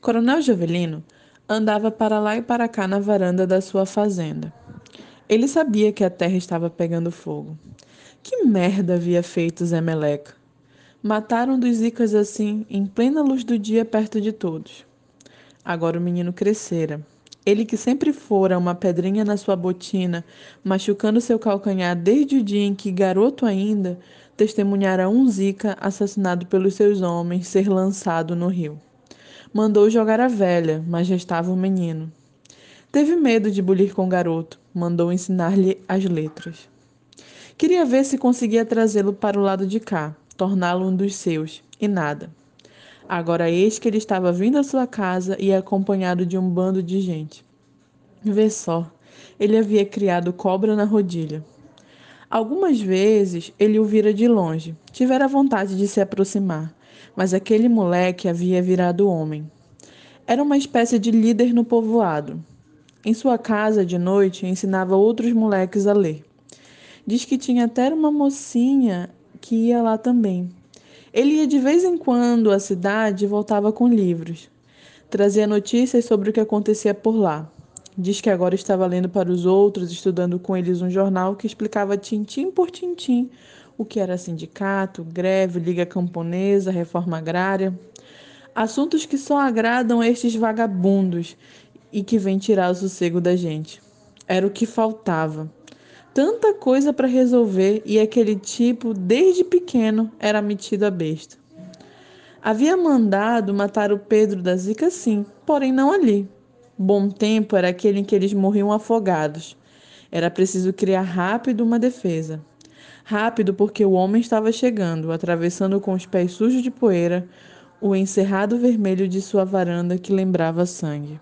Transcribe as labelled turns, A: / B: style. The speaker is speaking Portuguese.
A: Coronel Jovelino andava para lá e para cá na varanda da sua fazenda. Ele sabia que a terra estava pegando fogo. Que merda havia feito Zé Meleca? Mataram dos Icas assim, em plena luz do dia, perto de todos. Agora o menino crescera. Ele que sempre fora uma pedrinha na sua botina, machucando seu calcanhar desde o dia em que, garoto ainda, testemunhara um Zica assassinado pelos seus homens ser lançado no rio. Mandou jogar a velha, mas restava o menino. Teve medo de bulir com o garoto, mandou ensinar-lhe as letras. Queria ver se conseguia trazê-lo para o lado de cá, torná-lo um dos seus, e nada. Agora eis que ele estava vindo à sua casa e acompanhado de um bando de gente. Vê só, ele havia criado cobra na rodilha. Algumas vezes ele o vira de longe, tivera vontade de se aproximar, mas aquele moleque havia virado homem. Era uma espécie de líder no povoado. Em sua casa, de noite, ensinava outros moleques a ler. Diz que tinha até uma mocinha que ia lá também. Ele ia de vez em quando à cidade e voltava com livros. Trazia notícias sobre o que acontecia por lá. Diz que agora estava lendo para os outros, estudando com eles um jornal que explicava tintim por tintim o que era sindicato, greve, liga camponesa, reforma agrária. Assuntos que só agradam estes vagabundos e que vêm tirar o sossego da gente. Era o que faltava tanta coisa para resolver e aquele tipo, desde pequeno, era metido a besta. Havia mandado matar o Pedro da Zica, sim, porém não ali. Bom tempo era aquele em que eles morriam afogados. Era preciso criar rápido uma defesa. Rápido porque o homem estava chegando, atravessando com os pés sujos de poeira o encerrado vermelho de sua varanda que lembrava sangue.